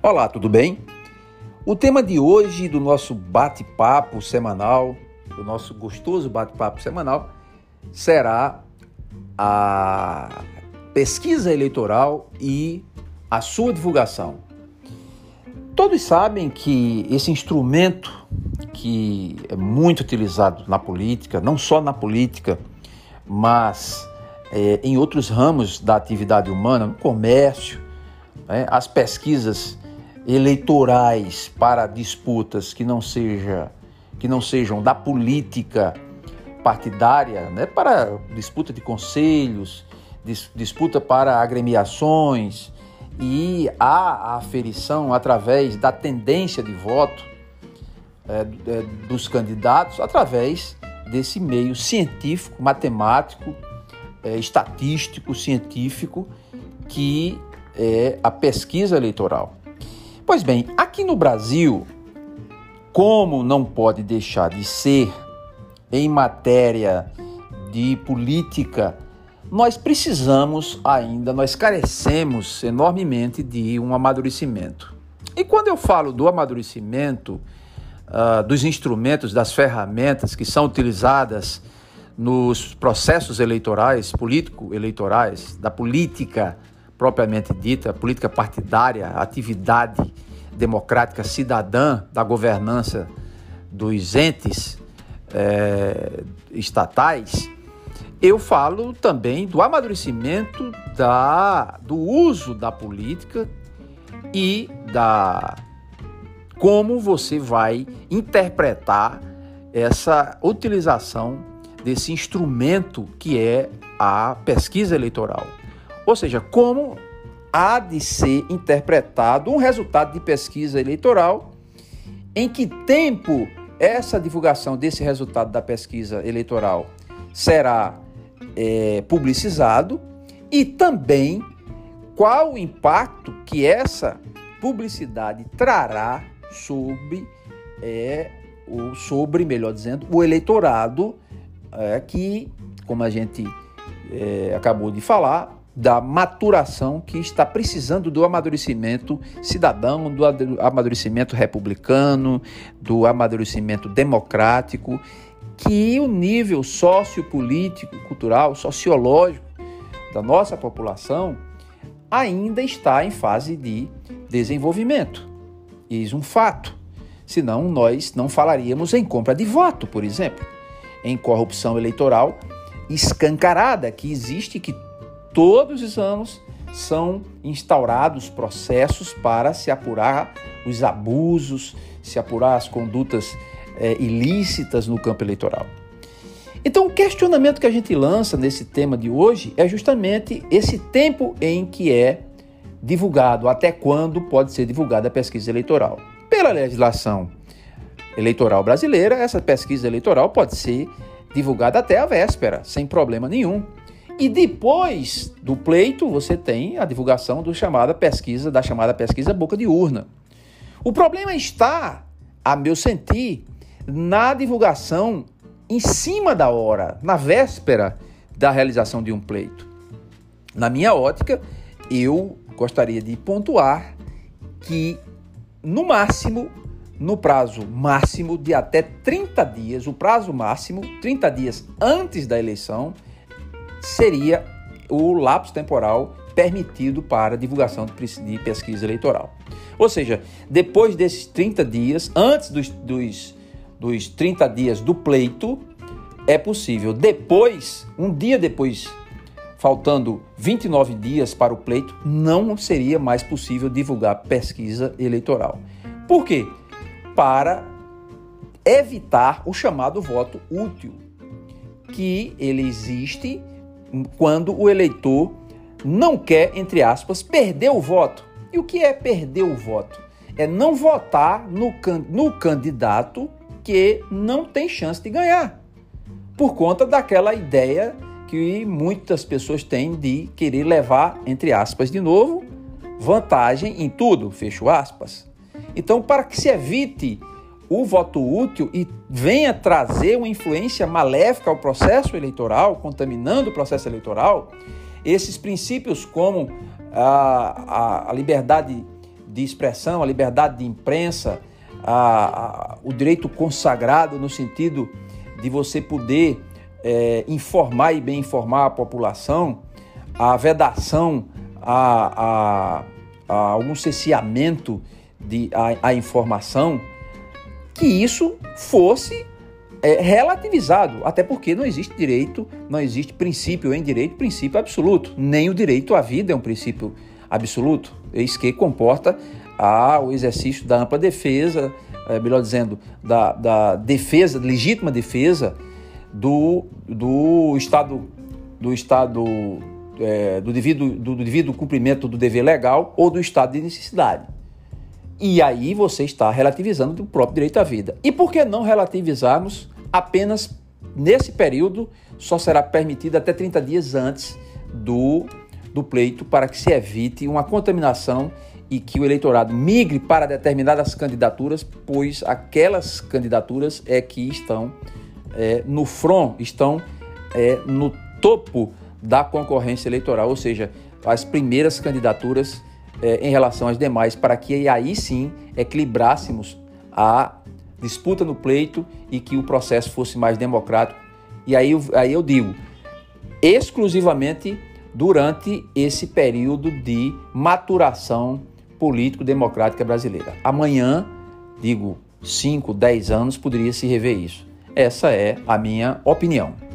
Olá, tudo bem? O tema de hoje do nosso bate-papo semanal, do nosso gostoso bate-papo semanal, será a pesquisa eleitoral e a sua divulgação. Todos sabem que esse instrumento que é muito utilizado na política, não só na política, mas é, em outros ramos da atividade humana, no comércio, né, as pesquisas eleitorais para disputas que não, seja, que não sejam da política partidária, né, para disputa de conselhos, dis, disputa para agremiações e a aferição através da tendência de voto é, é, dos candidatos através desse meio científico, matemático, é, estatístico, científico que é a pesquisa eleitoral. Pois bem, aqui no Brasil, como não pode deixar de ser em matéria de política, nós precisamos ainda, nós carecemos enormemente de um amadurecimento. E quando eu falo do amadurecimento, uh, dos instrumentos, das ferramentas que são utilizadas nos processos eleitorais, político-eleitorais, da política propriamente dita, política partidária, atividade democrática cidadã da governança dos entes é, estatais, eu falo também do amadurecimento da, do uso da política e da como você vai interpretar essa utilização desse instrumento que é a pesquisa eleitoral. Ou seja, como há de ser interpretado um resultado de pesquisa eleitoral, em que tempo essa divulgação desse resultado da pesquisa eleitoral será é, publicizado e também qual o impacto que essa publicidade trará sobre, é, o, sobre melhor dizendo, o eleitorado é, que, como a gente é, acabou de falar, da maturação que está precisando do amadurecimento cidadão, do amadurecimento republicano, do amadurecimento democrático, que o nível sociopolítico, cultural, sociológico da nossa população ainda está em fase de desenvolvimento. Isso é um fato. Senão nós não falaríamos em compra de voto, por exemplo, em corrupção eleitoral escancarada que existe que todos os anos são instaurados processos para se apurar os abusos, se apurar as condutas é, ilícitas no campo eleitoral. Então, o questionamento que a gente lança nesse tema de hoje é justamente esse tempo em que é divulgado, até quando pode ser divulgada a pesquisa eleitoral. Pela legislação eleitoral brasileira, essa pesquisa eleitoral pode ser divulgada até a véspera, sem problema nenhum. E depois do pleito, você tem a divulgação do chamada pesquisa, da chamada pesquisa boca de urna. O problema está, a meu sentir, na divulgação em cima da hora, na véspera da realização de um pleito. Na minha ótica, eu gostaria de pontuar que, no máximo, no prazo máximo de até 30 dias, o prazo máximo, 30 dias antes da eleição, seria o lapso temporal permitido para divulgação de pesquisa eleitoral. Ou seja, depois desses 30 dias, antes dos, dos, dos 30 dias do pleito, é possível. Depois, um dia depois, faltando 29 dias para o pleito, não seria mais possível divulgar pesquisa eleitoral. Por quê? Para evitar o chamado voto útil, que ele existe quando o eleitor não quer, entre aspas, perder o voto. E o que é perder o voto? É não votar no, no candidato que não tem chance de ganhar, por conta daquela ideia que muitas pessoas têm de querer levar, entre aspas, de novo, vantagem em tudo, fecho aspas. Então, para que se evite o voto útil e venha trazer uma influência maléfica ao processo eleitoral, contaminando o processo eleitoral, esses princípios como a, a, a liberdade de expressão, a liberdade de imprensa, a, a, o direito consagrado no sentido de você poder é, informar e bem informar a população, a vedação, a, a, a algum cesseamento de a, a informação, que isso fosse é, relativizado, até porque não existe direito, não existe princípio em direito, princípio absoluto. Nem o direito à vida é um princípio absoluto. Eis que comporta a, o exercício da ampla defesa, é, melhor dizendo, da, da defesa, legítima defesa do, do Estado, do Estado é, do, devido, do, do devido cumprimento do dever legal ou do estado de necessidade. E aí você está relativizando o próprio direito à vida. E por que não relativizarmos apenas nesse período? Só será permitido até 30 dias antes do, do pleito para que se evite uma contaminação e que o eleitorado migre para determinadas candidaturas, pois aquelas candidaturas é que estão é, no front, estão é, no topo da concorrência eleitoral, ou seja, as primeiras candidaturas é, em relação às demais, para que aí sim equilibrássemos a disputa no pleito e que o processo fosse mais democrático. E aí, aí eu digo, exclusivamente durante esse período de maturação político-democrática brasileira. Amanhã, digo, 5, 10 anos, poderia se rever isso. Essa é a minha opinião.